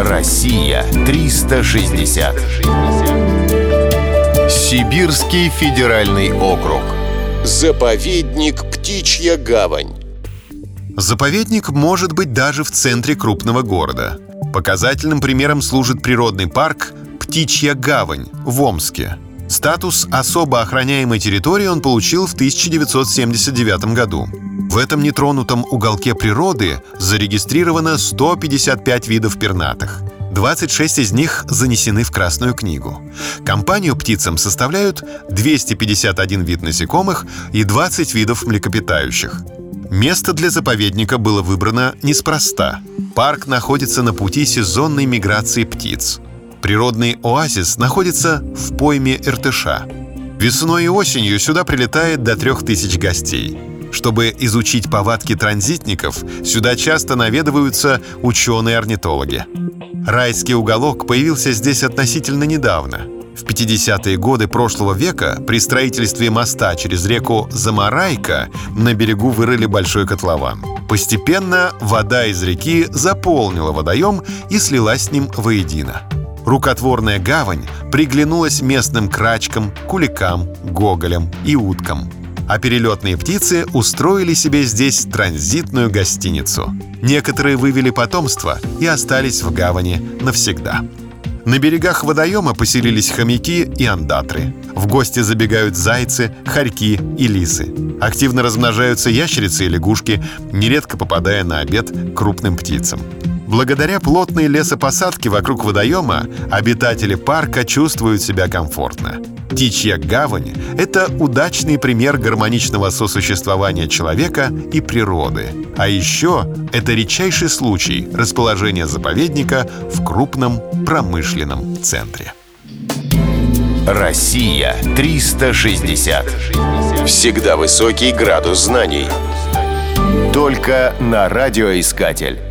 Россия 360. Сибирский федеральный округ. Заповедник Птичья гавань. Заповедник может быть даже в центре крупного города. Показательным примером служит природный парк «Птичья гавань» в Омске. Статус особо охраняемой территории он получил в 1979 году. В этом нетронутом уголке природы зарегистрировано 155 видов пернатых. 26 из них занесены в Красную книгу. Компанию птицам составляют 251 вид насекомых и 20 видов млекопитающих. Место для заповедника было выбрано неспроста. Парк находится на пути сезонной миграции птиц. Природный оазис находится в пойме Иртыша. Весной и осенью сюда прилетает до трех тысяч гостей. Чтобы изучить повадки транзитников, сюда часто наведываются ученые-орнитологи. Райский уголок появился здесь относительно недавно. В 50-е годы прошлого века при строительстве моста через реку Замарайка на берегу вырыли большой котлован. Постепенно вода из реки заполнила водоем и слилась с ним воедино. Рукотворная гавань приглянулась местным крачкам, куликам, гоголям и уткам – а перелетные птицы устроили себе здесь транзитную гостиницу. Некоторые вывели потомство и остались в гавани навсегда. На берегах водоема поселились хомяки и андатры. В гости забегают зайцы, хорьки и лисы. Активно размножаются ящерицы и лягушки, нередко попадая на обед крупным птицам. Благодаря плотной лесопосадке вокруг водоема обитатели парка чувствуют себя комфортно. Птичья гавань — это удачный пример гармоничного сосуществования человека и природы. А еще это редчайший случай расположения заповедника в крупном промышленном центре. Россия 360. Всегда высокий градус знаний. Только на радиоискатель.